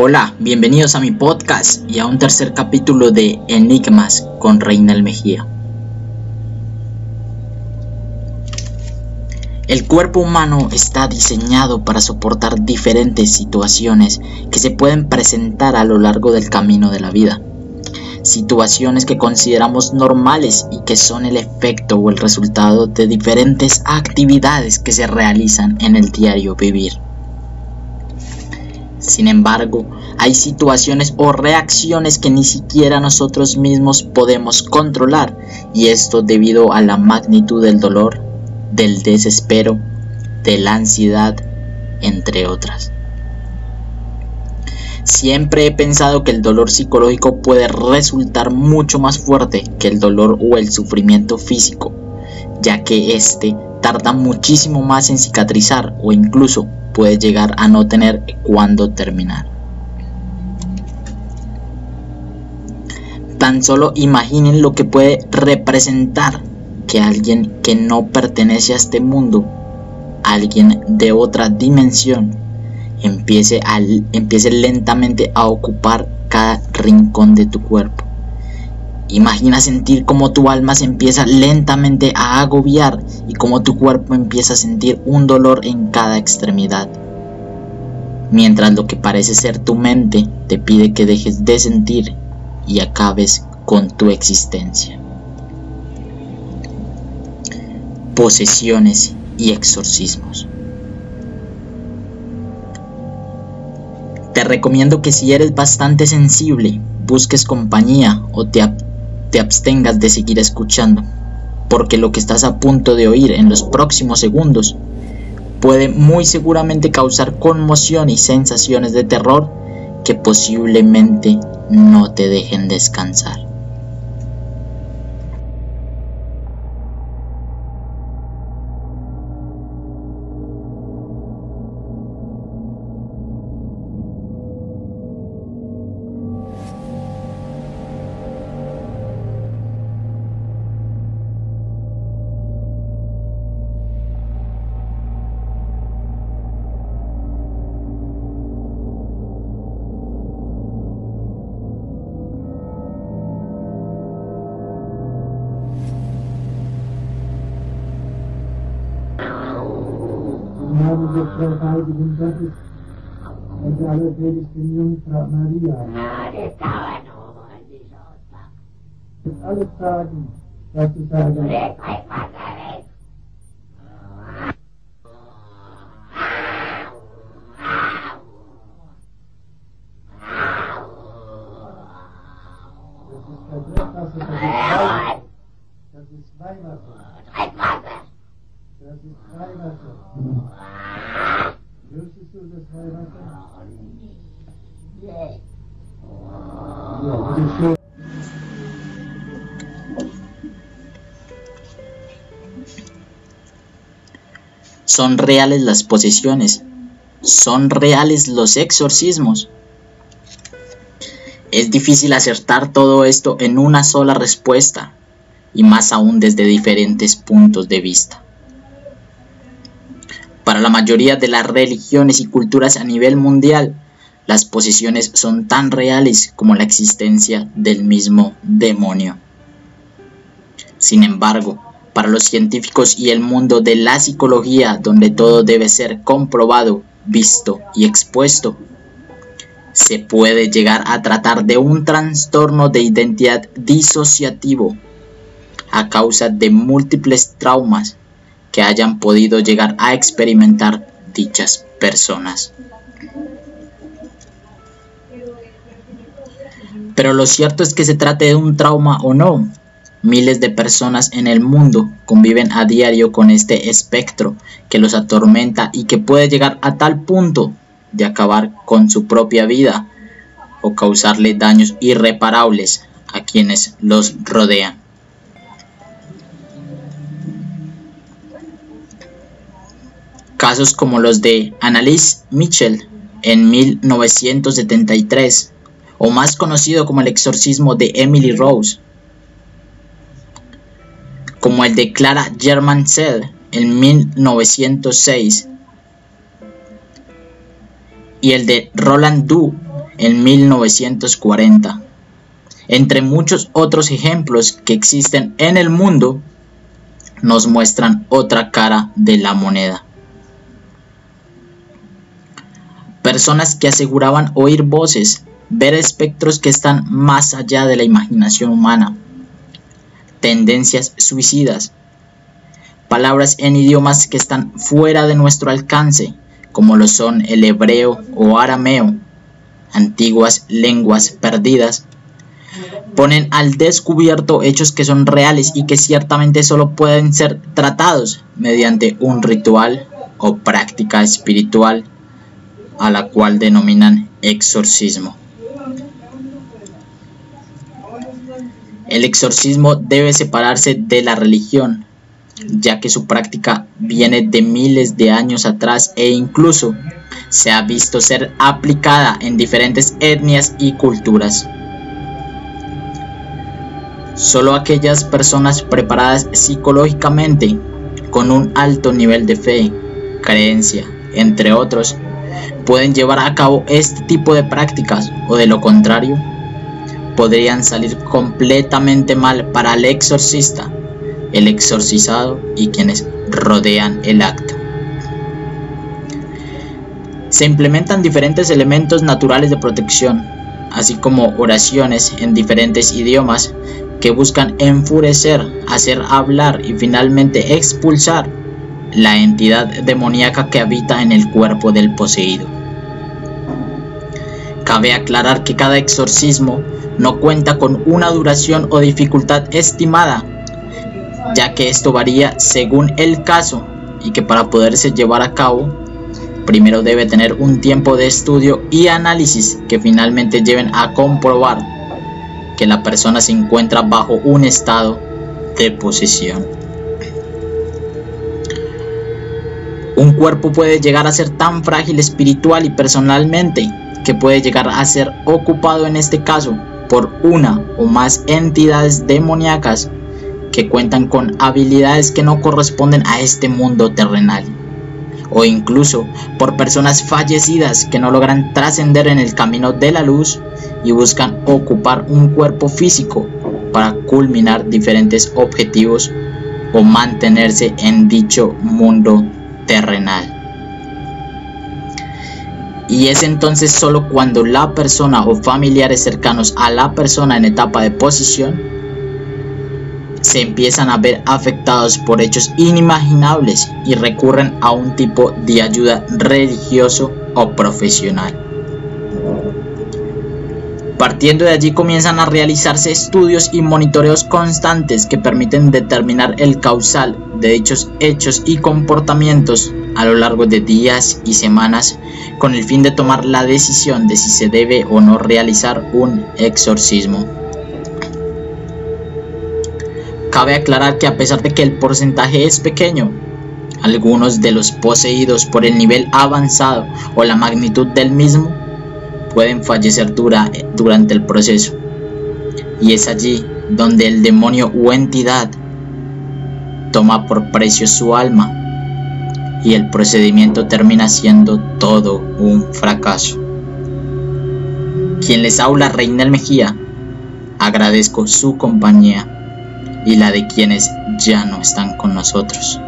Hola, bienvenidos a mi podcast y a un tercer capítulo de Enigmas con Reinal Mejía. El cuerpo humano está diseñado para soportar diferentes situaciones que se pueden presentar a lo largo del camino de la vida. Situaciones que consideramos normales y que son el efecto o el resultado de diferentes actividades que se realizan en el diario vivir. Sin embargo, hay situaciones o reacciones que ni siquiera nosotros mismos podemos controlar y esto debido a la magnitud del dolor, del desespero, de la ansiedad, entre otras. Siempre he pensado que el dolor psicológico puede resultar mucho más fuerte que el dolor o el sufrimiento físico, ya que este tarda muchísimo más en cicatrizar o incluso puede llegar a no tener cuándo terminar. Tan solo imaginen lo que puede representar que alguien que no pertenece a este mundo, alguien de otra dimensión, empiece, a, empiece lentamente a ocupar cada rincón de tu cuerpo. Imagina sentir cómo tu alma se empieza lentamente a agobiar y cómo tu cuerpo empieza a sentir un dolor en cada extremidad. Mientras lo que parece ser tu mente te pide que dejes de sentir y acabes con tu existencia. Posesiones y exorcismos. Te recomiendo que si eres bastante sensible, busques compañía o te te abstengas de seguir escuchando, porque lo que estás a punto de oír en los próximos segundos puede muy seguramente causar conmoción y sensaciones de terror que posiblemente no te dejen descansar. Gaben wird dabei bewundert, und alle predigten Jungfrau Maria. Ah, das dauert noch, wenn ich aussage. Jetzt alle sagen, que zu sagen. Son reales las posesiones, son reales los exorcismos. Es difícil acertar todo esto en una sola respuesta, y más aún desde diferentes puntos de vista. Para la mayoría de las religiones y culturas a nivel mundial, las posesiones son tan reales como la existencia del mismo demonio. Sin embargo, para los científicos y el mundo de la psicología, donde todo debe ser comprobado, visto y expuesto, se puede llegar a tratar de un trastorno de identidad disociativo a causa de múltiples traumas que hayan podido llegar a experimentar dichas personas. Pero lo cierto es que se trate de un trauma o no, miles de personas en el mundo conviven a diario con este espectro que los atormenta y que puede llegar a tal punto de acabar con su propia vida o causarle daños irreparables a quienes los rodean. Casos como los de Annalise Mitchell en 1973, o más conocido como el exorcismo de Emily Rose, como el de Clara German Zell en 1906, y el de Roland Du en 1940. Entre muchos otros ejemplos que existen en el mundo, nos muestran otra cara de la moneda. Personas que aseguraban oír voces, ver espectros que están más allá de la imaginación humana, tendencias suicidas, palabras en idiomas que están fuera de nuestro alcance, como lo son el hebreo o arameo, antiguas lenguas perdidas, ponen al descubierto hechos que son reales y que ciertamente solo pueden ser tratados mediante un ritual o práctica espiritual a la cual denominan exorcismo. El exorcismo debe separarse de la religión, ya que su práctica viene de miles de años atrás e incluso se ha visto ser aplicada en diferentes etnias y culturas. Solo aquellas personas preparadas psicológicamente, con un alto nivel de fe, creencia, entre otros, pueden llevar a cabo este tipo de prácticas o de lo contrario, podrían salir completamente mal para el exorcista, el exorcizado y quienes rodean el acto. Se implementan diferentes elementos naturales de protección, así como oraciones en diferentes idiomas que buscan enfurecer, hacer hablar y finalmente expulsar la entidad demoníaca que habita en el cuerpo del poseído. Cabe aclarar que cada exorcismo no cuenta con una duración o dificultad estimada, ya que esto varía según el caso y que para poderse llevar a cabo, primero debe tener un tiempo de estudio y análisis que finalmente lleven a comprobar que la persona se encuentra bajo un estado de posesión. Un cuerpo puede llegar a ser tan frágil espiritual y personalmente que puede llegar a ser ocupado en este caso por una o más entidades demoníacas que cuentan con habilidades que no corresponden a este mundo terrenal. O incluso por personas fallecidas que no logran trascender en el camino de la luz y buscan ocupar un cuerpo físico para culminar diferentes objetivos o mantenerse en dicho mundo terrenal. Y es entonces solo cuando la persona o familiares cercanos a la persona en etapa de posición se empiezan a ver afectados por hechos inimaginables y recurren a un tipo de ayuda religioso o profesional. Partiendo de allí comienzan a realizarse estudios y monitoreos constantes que permiten determinar el causal de dichos hechos y comportamientos a lo largo de días y semanas con el fin de tomar la decisión de si se debe o no realizar un exorcismo. Cabe aclarar que a pesar de que el porcentaje es pequeño, algunos de los poseídos por el nivel avanzado o la magnitud del mismo pueden fallecer dura, durante el proceso. Y es allí donde el demonio o entidad toma por precio su alma y el procedimiento termina siendo todo un fracaso. Quien les habla Reinel Mejía, agradezco su compañía y la de quienes ya no están con nosotros.